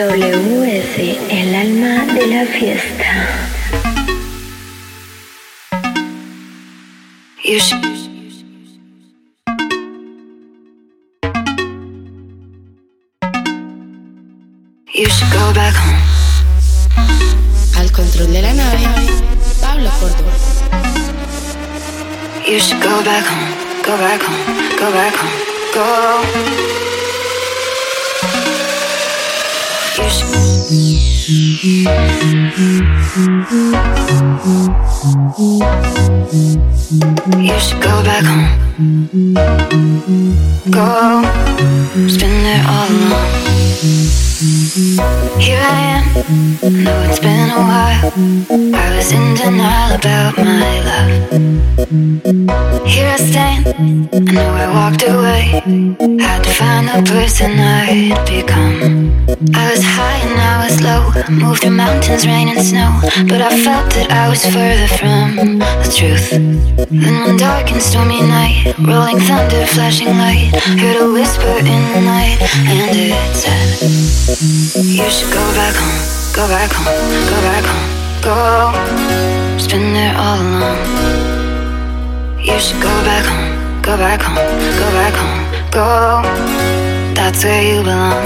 WS, el alma de la fiesta. You should, you should go back home. Al control de la nave, Pablo Córdoba. You should go back home, go back home, go back home, go. You should. Go back home. Go. Spend there all alone. Here I am. Know it's been a while. I was in denial about my love. Here I stand. I know I walked away. Had to find the person I'd become. I was high and I was low. Moved through mountains, rain and snow. But I felt that I was further from the truth. Then one dark and stormy night, rolling thunder, flashing light. Heard a whisper in the night, and it said, You should go back home, go back home, go back home, go. Spend there all alone. You should go back home, go back home, go back home, go. That's where you belong.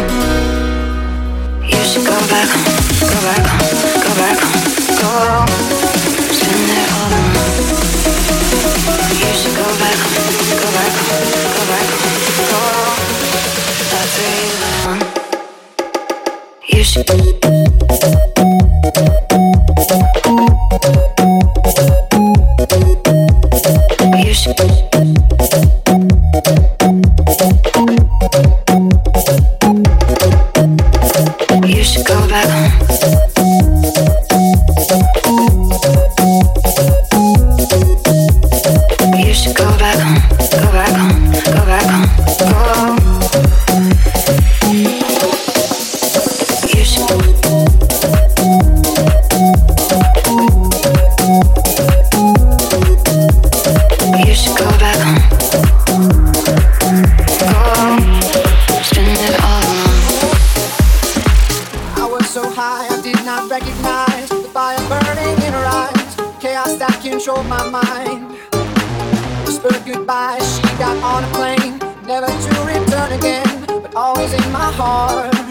You should go back home, go back home, go back home, go. Spend there all alone. You should go back home, go back home, go back home, go. That's where you belong. You should. Goodbye, she got on a plane, never to return again, but always in my heart.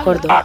acuerdo. Ah,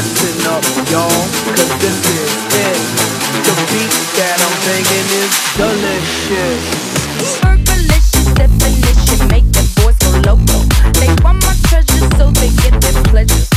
listen up, y'all, cause this is it. The beat that I'm banging is delicious. Delicious definition, make the boys go loco. They want my treasure so they get their pleasure.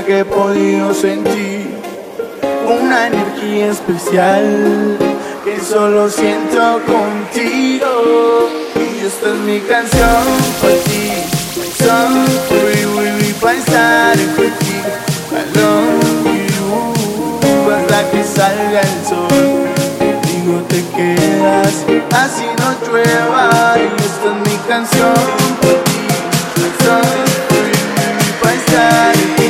Que he podido sentir una energía especial que solo siento contigo. Y esta es mi canción para ti, song for you, estar contigo. I love you hasta que salga el sol. Contigo te quedas, así no llueva. Y esta es mi canción para ti. para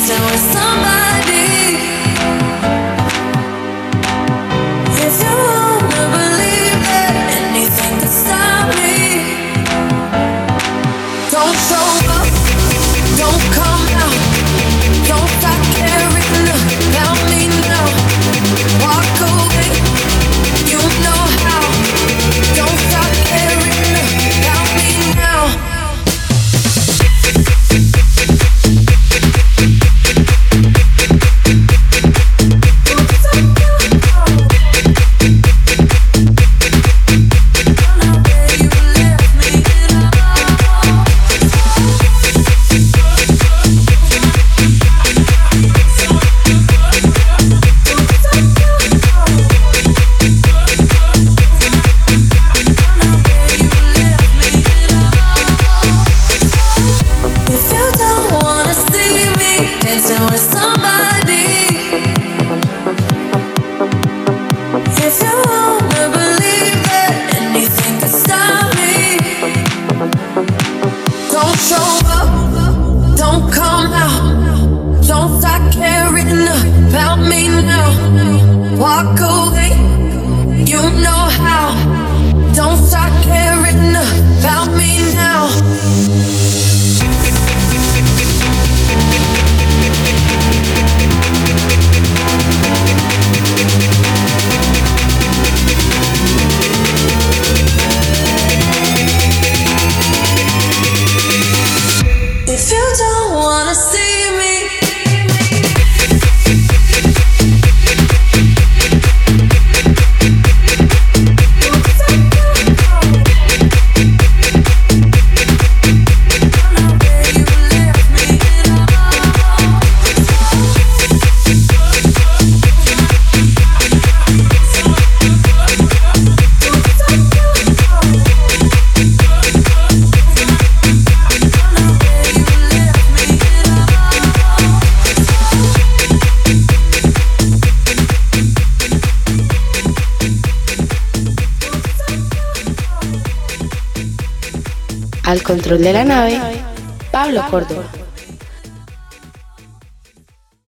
dancing with somebody, de la nave, Pablo Córdoba.